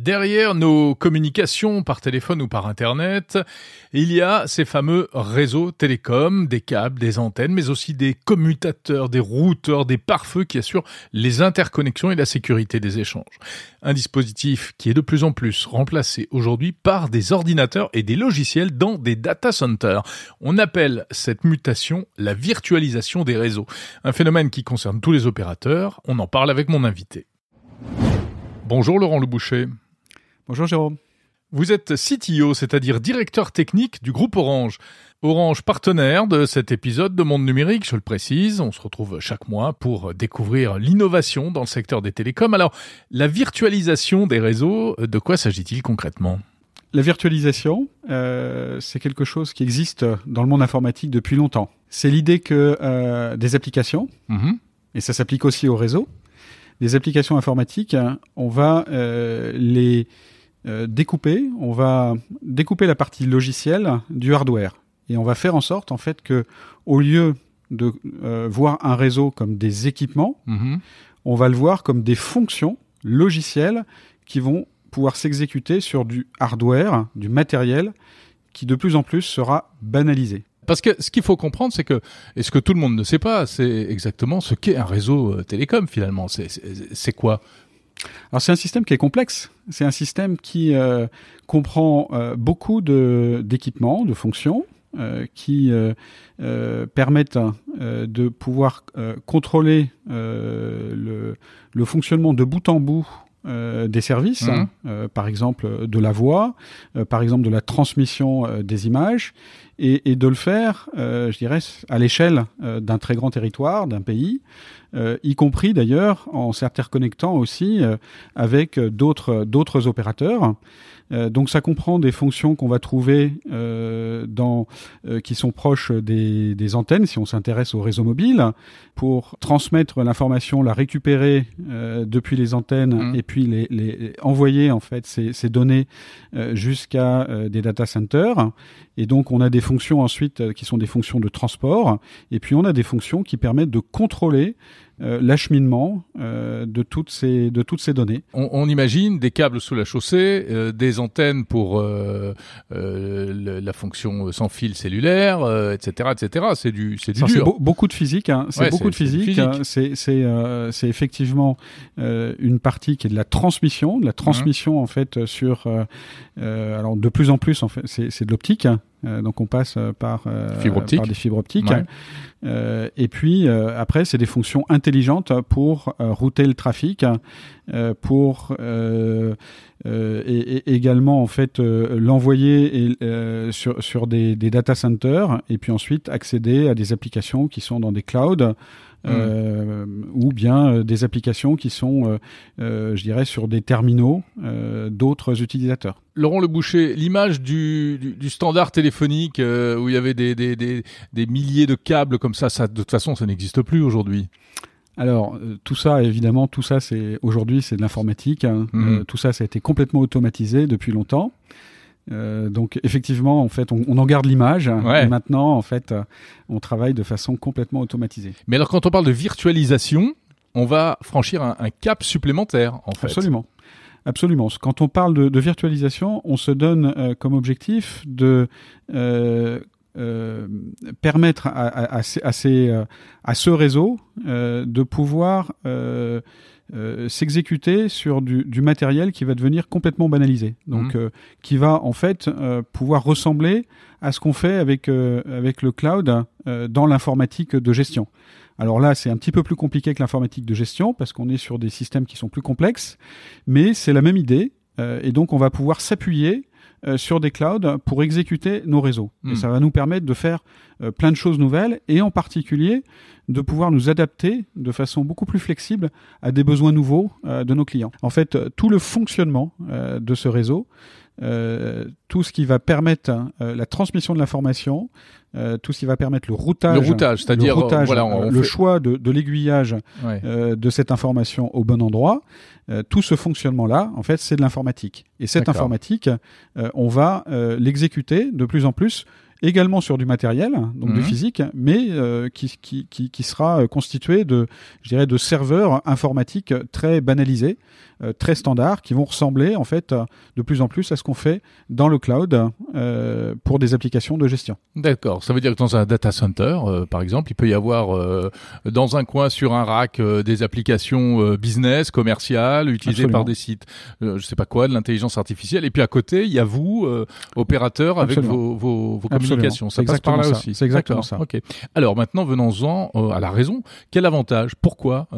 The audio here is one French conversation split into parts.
Derrière nos communications par téléphone ou par Internet, il y a ces fameux réseaux télécoms, des câbles, des antennes, mais aussi des commutateurs, des routeurs, des pare-feux qui assurent les interconnexions et la sécurité des échanges. Un dispositif qui est de plus en plus remplacé aujourd'hui par des ordinateurs et des logiciels dans des data centers. On appelle cette mutation la virtualisation des réseaux. Un phénomène qui concerne tous les opérateurs. On en parle avec mon invité. Bonjour Laurent Le Boucher. Bonjour Jérôme. Vous êtes CTO, c'est-à-dire directeur technique du groupe Orange. Orange partenaire de cet épisode de Monde Numérique, je le précise. On se retrouve chaque mois pour découvrir l'innovation dans le secteur des télécoms. Alors, la virtualisation des réseaux, de quoi s'agit-il concrètement? La virtualisation, euh, c'est quelque chose qui existe dans le monde informatique depuis longtemps. C'est l'idée que euh, des applications, Mhm. et ça s'applique aussi aux réseaux, des applications informatiques, on va euh, les euh, découper, on va découper la partie logicielle du hardware et on va faire en sorte en fait que au lieu de euh, voir un réseau comme des équipements, Mhm. on va le voir comme des fonctions logicielles qui vont pouvoir s'exécuter sur du hardware, du matériel qui de plus en plus sera banalisé. Parce que ce qu'il faut comprendre, c'est que, et ce que tout le monde ne sait pas, c'est exactement ce qu'est un réseau euh, télécom finalement. C'est quoi? Alors c'est un système qui est complexe. C'est un système qui euh, comprend euh, beaucoup d'équipements, de fonctions euh, qui permettent de pouvoir contrôler le, le fonctionnement de bout en bout euh, des services, Mhm. euh, par exemple de la voix, euh, par exemple de la transmission des images, et, et de le faire, je dirais, à l'échelle d'un très grand territoire, d'un pays, y compris d'ailleurs en s'interconnectant aussi avec d'autres opérateurs. Euh, donc ça comprend des fonctions qu'on va trouver euh, dans euh, qui sont proches des, des antennes si on s'intéresse au réseau mobile pour transmettre l'information, la récupérer euh, depuis les antennes Mhm. et puis les, les envoyer en fait ces, ces données euh, jusqu'à euh, des data centers. Et donc on a des fonctions ensuite euh, qui sont des fonctions de transport et puis on a des fonctions qui permettent de contrôler euh, l'acheminement euh, de toutes ces de toutes ces données. on, on imagine des câbles sous la chaussée, euh, des antennes pour le- la fonction sans fil cellulaire, etc., etc. C'est du, c'est du dur. beau- beaucoup de physique. hein. C'est Ouais, beaucoup de c'est physique. hein. C'est c'est c'est effectivement une partie qui est de la transmission, de la transmission en fait sur. alors de plus en plus en fait, c'est c'est de l'optique. hein. Euh, donc on passe euh, par, euh, Fibre par des fibres optiques. Ouais. Euh, et puis après, c'est des fonctions intelligentes pour router le trafic, pour et, et également en fait l'envoyer sur sur des, des data centers et puis ensuite accéder à des applications qui sont dans des clouds. Euh, ou bien euh, des applications qui sont, euh, je dirais, sur des terminaux d'autres utilisateurs. Laurent Le Boucher, l'image du, du, du standard téléphonique euh, où il y avait des, des, des, des milliers de câbles comme ça, ça de toute façon, ça n'existe plus aujourd'hui. Alors euh, tout ça, évidemment, tout ça, c'est aujourd'hui, c'est de l'informatique. hein. Euh, tout ça, ça a été complètement automatisé depuis longtemps. Euh, donc effectivement, en fait, on, on en garde l'image. Ouais. Et maintenant, en fait, euh, on travaille de façon complètement automatisée. Mais alors, quand on parle de virtualisation, on va franchir un, un cap supplémentaire, en fait. Absolument. Absolument. Quand on parle de, de virtualisation, on se donne euh, comme objectif de euh, euh, permettre à, à, à, ces- à ces, euh, à ce réseau euh, de pouvoir euh, euh, s'exécuter sur du, du matériel qui va devenir complètement banalisé. Donc, euh, qui va en fait euh, pouvoir ressembler à ce qu'on fait avec, euh, avec le cloud euh, dans l'informatique de gestion. Alors là, c'est un petit peu plus compliqué que l'informatique de gestion parce qu'on est sur des systèmes qui sont plus complexes, mais c'est la même idée. et donc, on va pouvoir s'appuyer euh, sur des clouds pour exécuter nos réseaux. Hmm. Et ça va nous permettre de faire euh, plein de choses nouvelles et en particulier de pouvoir nous adapter de façon beaucoup plus flexible à des besoins nouveaux euh, de nos clients. En fait, tout le fonctionnement de ce réseau, euh, tout ce qui va permettre euh, la transmission de l'information, euh, tout ce qui va permettre le routage, Le routage, c'est-à-dire, le, routage, voilà, on le fait- choix de, de l'aiguillage Ouais. euh, de cette information au bon endroit, tout ce fonctionnement-là, en fait, c'est de l'informatique. Et cette D'accord. informatique, on va l'exécuter de plus en plus également sur du matériel, donc du Mhm. physique, mais euh, qui, qui, qui, qui sera constitué de, je dirais, de serveurs informatiques très banalisés, euh, très standards qui vont ressembler en fait de plus en plus à ce qu'on fait dans le cloud euh, pour des applications de gestion. D'accord. Ça veut dire que dans un data center, euh, par exemple, il peut y avoir dans un coin sur un rack des applications business, commerciales, utilisées par des sites, je sais pas quoi, de l'intelligence artificielle. Et puis à côté, il y a vous, opérateur, avec vos, vos, vos communications. Ça passe par là aussi. C'est exactement ça. Ok. Alors maintenant, venons-en à la raison. Quel avantage Pourquoi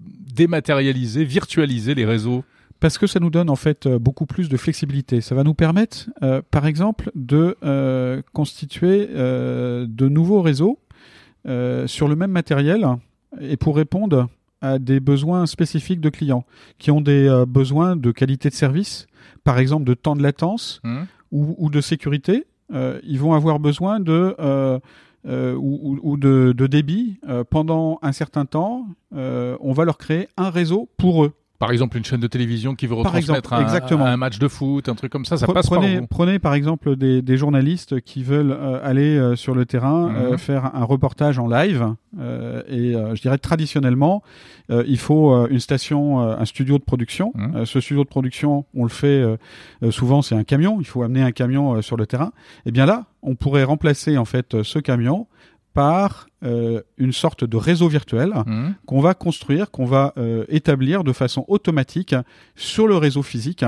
dématérialiser, virtualiser les réseaux parce que ça nous donne en fait euh, beaucoup plus de flexibilité. Ça va nous permettre, euh, par exemple, de euh, constituer de nouveaux réseaux sur le même matériel et pour répondre à des besoins spécifiques de clients qui ont des besoins de qualité de service, par exemple de temps de latence mmh. ou, de sécurité. ils vont avoir besoin de ou, de, débit pendant un certain temps. on va leur créer un réseau pour eux. Par exemple, une chaîne de télévision qui veut retransmettre un, un, match de foot, un truc comme ça, ça passe prenez, par vous. Prenez par exemple des, des journalistes qui veulent euh, aller euh, sur le terrain, euh, mhm. faire un reportage en live. et je dirais traditionnellement, il faut une station, un studio de production. Mhm. ce studio de production, on le fait souvent, c'est un camion. Il faut amener un camion sur le terrain. Et eh bien là, on pourrait remplacer en fait ce camion par euh, une sorte de réseau virtuel mmh. qu'on va construire, qu'on va euh, établir de façon automatique sur le réseau physique.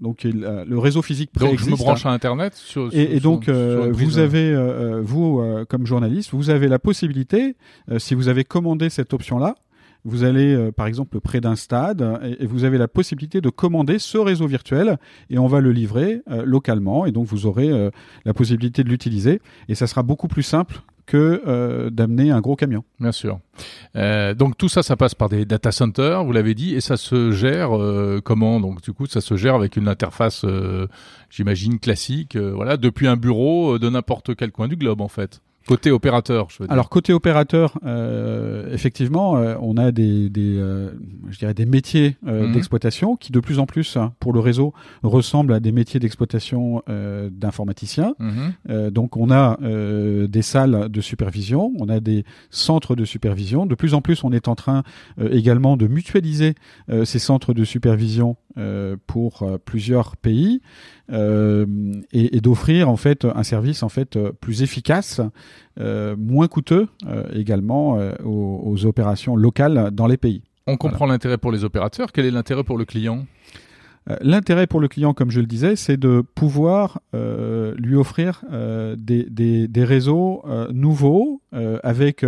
Donc le réseau physique préexiste. Donc je me branche à Internet. Sur, et, et, donc euh, vous avez, vous comme journaliste, vous avez la possibilité, si vous avez commandé cette option-là, vous allez par exemple près d'un stade et, vous avez la possibilité de commander ce réseau virtuel et on va le livrer localement et donc vous aurez la possibilité de l'utiliser et ça sera beaucoup plus simple que euh, d'amener un gros camion. Bien sûr. Euh, donc tout ça, ça passe par des data centers, vous l'avez dit, et ça se gère euh, comment? Donc du coup, ça se gère avec une interface, j'imagine classique, voilà, depuis un bureau de n'importe quel coin du globe en fait. Côté opérateur, je veux dire. Alors côté opérateur, euh, effectivement, euh, on a des, des euh, je dirais des métiers mhm. d'exploitation qui de plus en plus, hein, pour le réseau, ressemblent à des métiers d'exploitation d'informaticiens. Mhm. donc on a des salles de supervision, on a des centres de supervision. De plus en plus, on est en train également de mutualiser ces centres de supervision pour plusieurs pays. Euh, et, et d'offrir en fait un service en fait plus efficace, euh, moins coûteux euh, également aux, aux, opérations locales dans les pays. On comprend l'intérêt pour les opérateurs. Quel est l'intérêt pour le client? euh, l'intérêt pour le client, comme je le disais, c'est de pouvoir euh, lui offrir euh, des, des, des, réseaux euh, nouveaux euh, avec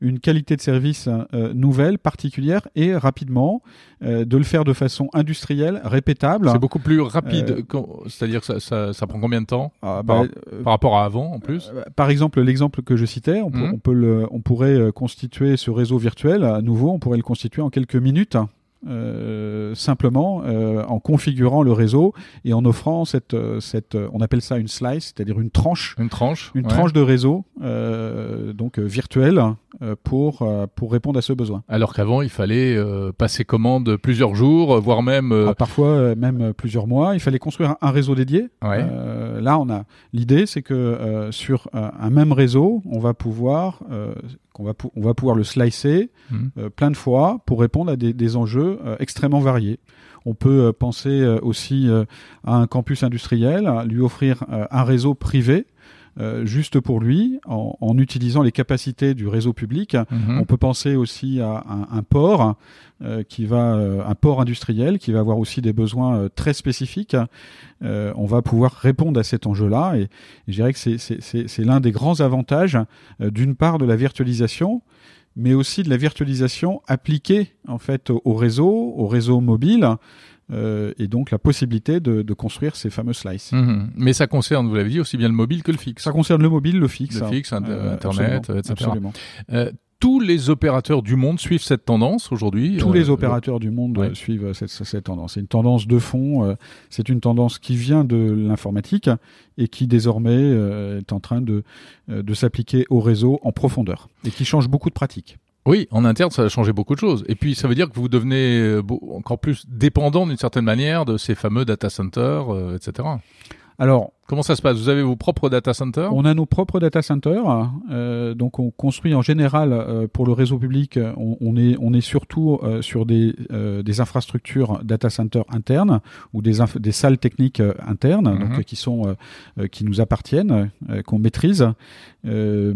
une qualité de service nouvelle, particulière et rapidement, de le faire de façon industrielle, répétable. C'est beaucoup plus rapide, c'est-à-dire que ça, ça, ça, prend combien de temps ah, par, bah, par, rapport à avant en plus Par exemple, l'exemple que je citais, on, mmh. on, peut le, on pourrait constituer ce réseau virtuel à nouveau, on pourrait le constituer en quelques minutes. Euh, simplement euh, en configurant le réseau et en offrant cette, euh, cette on appelle ça une slice, c'est-à-dire une tranche, une tranche, une tranche de réseau donc virtuelle pour pour répondre à ce besoin. Alors qu'avant il fallait passer commande plusieurs jours, voire même ah, parfois même plusieurs mois. Il fallait construire un, réseau dédié. là on a l'idée c'est que sur un même réseau on va pouvoir qu'on va, on va pouvoir le slicer mmh. euh, plein de fois pour répondre à des, enjeux euh, extrêmement variés. On peut euh, penser aussi à un campus industriel, lui offrir un réseau privé juste pour lui, en, utilisant les capacités du réseau public. Mmh. On peut penser aussi à un port euh, qui va euh, un port industriel qui va avoir aussi des besoins euh, très spécifiques. on va pouvoir répondre à cet enjeu-là et, je dirais que c'est l'un des grands avantages d'une part de la virtualisation mais aussi de la virtualisation appliquée en fait au réseau, au réseau mobile. et donc la possibilité de, de construire ces fameux slices. Mmh mais ça concerne, vous l'avez dit, aussi bien le mobile que le fixe. Ça concerne le mobile, le fixe. Le fixe, Internet, etc. Absolument tous les opérateurs du monde suivent cette tendance aujourd'hui Tous les euh, opérateurs du monde suivent cette, cette tendance. C'est une tendance de fond, euh, c'est une tendance qui vient de l'informatique et qui désormais euh, est en train de, de s'appliquer au réseau en profondeur et qui change beaucoup de pratiques. Oui, en interne, ça a changé beaucoup de choses. Et puis, ça veut dire que vous devenez encore plus dépendant d'une certaine manière de ces fameux data centers, etc. Alors, Comment ça se passe? Vous avez vos propres data centers? On a nos propres data centers. Euh, donc on construit en général euh, pour le réseau public, on, on est on est surtout euh, sur des euh, des infrastructures data centers internes ou des des salles techniques euh, internes Mhm. donc qui sont euh, qui nous appartiennent, euh, qu'on maîtrise. Euh,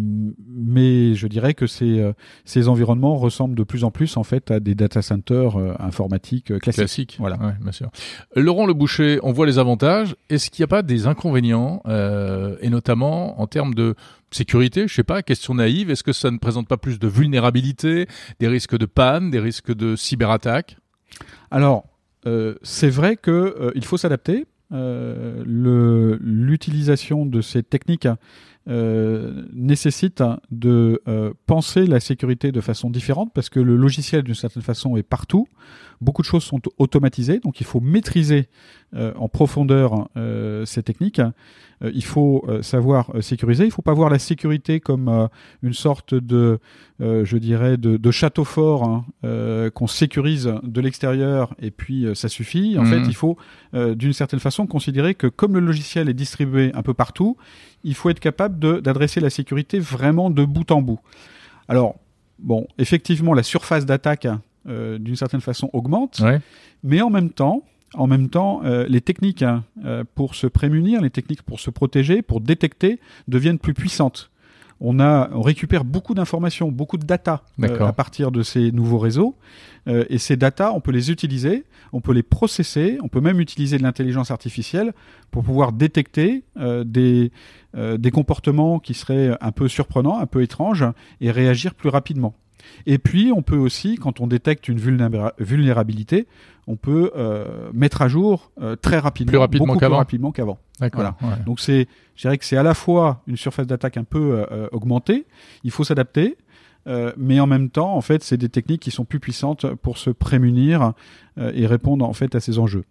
mais je dirais que ces euh, ces environnements ressemblent de plus en plus en fait à des data centers euh, informatiques euh, classiques. Classique. Voilà. Ouais, bien sûr. Laurent Le Boucher, on voit les avantages. Est-ce qu'il n'y a pas des inconvénients, euh, et notamment en termes de sécurité Je sais pas, question naïve. Est-ce que ça ne présente pas plus de vulnérabilité, des risques de panne, des risques de cyberattaque? Alors, euh, c'est vrai que euh, faut s'adapter. Euh, L'utilisation de ces techniques euh, nécessite de euh, penser la sécurité de façon différente parce que le logiciel, d'une certaine façon, est partout. Beaucoup de choses sont automatisées, donc il faut maîtriser euh, en profondeur ces techniques. Il faut savoir sécuriser. Il ne faut pas voir la sécurité comme une sorte de, je dirais, de, de château fort hein, qu'on sécurise de l'extérieur et puis ça suffit. En Mhm. fait, il faut d'une certaine façon considérer que comme le logiciel est distribué un peu partout, il faut être capable d'adresser la sécurité vraiment de bout en bout. Alors, bon, effectivement, la surface d'attaque, euh, d'une certaine façon, augmente, Ouais. mais en même temps, en même temps, euh, les techniques hein, euh, pour se prémunir, les techniques pour se protéger, pour détecter, deviennent plus puissantes. On, a, on récupère beaucoup d'informations, beaucoup de data euh, à partir de ces nouveaux réseaux. Euh, et ces data, on peut les utiliser, on peut les processer, on peut même utiliser de l'intelligence artificielle pour pouvoir détecter euh, des, euh, des comportements qui seraient un peu surprenants, un peu étranges, et réagir plus rapidement. Et puis, on peut aussi, quand on détecte une vulnéra- vulnérabilité, on peut euh, mettre à jour euh, très rapidement, Plus rapidement beaucoup plus qu'avant. rapidement qu'avant. Ouais. Donc c'est, je dirais que c'est à la fois une surface d'attaque un peu euh, augmentée, il faut s'adapter, mais en même temps, en fait, c'est des techniques qui sont plus puissantes pour se prémunir et répondre en fait à ces enjeux.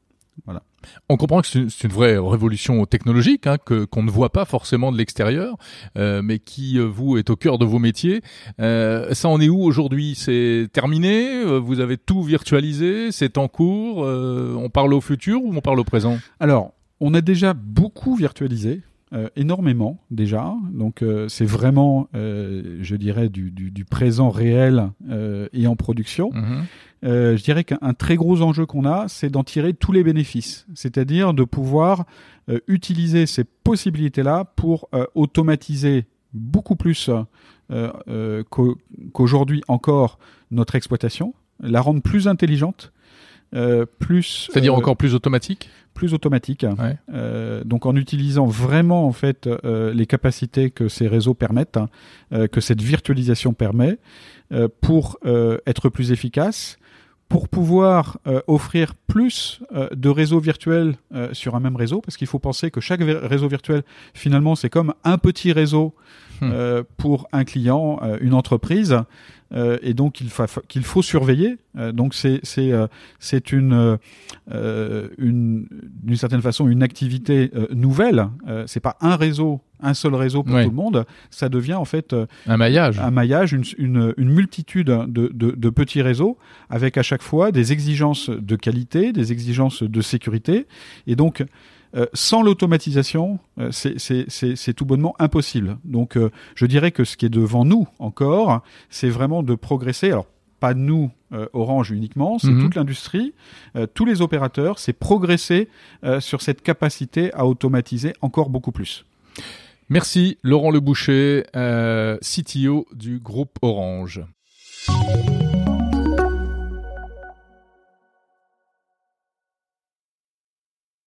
On comprend que c'est une- c'est une vraie révolution technologique hein, que qu'on ne voit pas forcément de l'extérieur, euh, mais qui euh, vous est au cœur de vos métiers. Euh, ça en est où aujourd'hui? C'est terminé? Euh, Vous avez tout virtualisé? C'est en cours? Euh, On parle au futur ou on parle au présent? Alors, on a déjà beaucoup virtualisé. Euh, énormément déjà, donc euh, c'est vraiment, euh, je dirais, du, du, du présent réel et en production. Mhm. Euh, je dirais qu'un un très gros enjeu qu'on a, c'est d'en tirer tous les bénéfices, c'est-à-dire de pouvoir utiliser ces possibilités-là pour automatiser beaucoup plus qu'au- qu'aujourd'hui encore notre exploitation, la rendre plus intelligente, plus C'est-à-dire euh, encore plus automatique plus automatique. Ouais. Euh, donc en utilisant vraiment en fait euh, les capacités que ces réseaux permettent, hein, euh, que cette virtualisation permet, euh, pour euh, être plus efficace, pour pouvoir euh, offrir plus euh, de réseaux virtuels euh, sur un même réseau, parce qu'il faut penser que chaque réseau virtuel finalement c'est comme un petit réseau Hmm. euh, pour un client, euh, une entreprise. Euh, et donc il, fa- qu'il faut surveiller. Euh, donc c'est c'est euh, c'est une une d'une certaine façon une activité euh, nouvelle. Euh, c'est pas un réseau, un seul réseau pour Ouais. tout le monde. Ça devient en fait euh, Un maillage un maillage, une, une, une multitude de, de, de petits réseaux avec à chaque fois des exigences de qualité, des exigences de sécurité. Et donc, euh, sans l'automatisation, euh, c'est- tout bonnement impossible. Donc, euh, je dirais que ce qui est devant nous encore, c'est vraiment de progresser. Alors, pas nous, Orange uniquement, c'est Mhm. toute l'industrie, tous les opérateurs, c'est progresser sur cette capacité à automatiser encore beaucoup plus. Merci Laurent Le Boucher, euh, CTO du groupe Orange.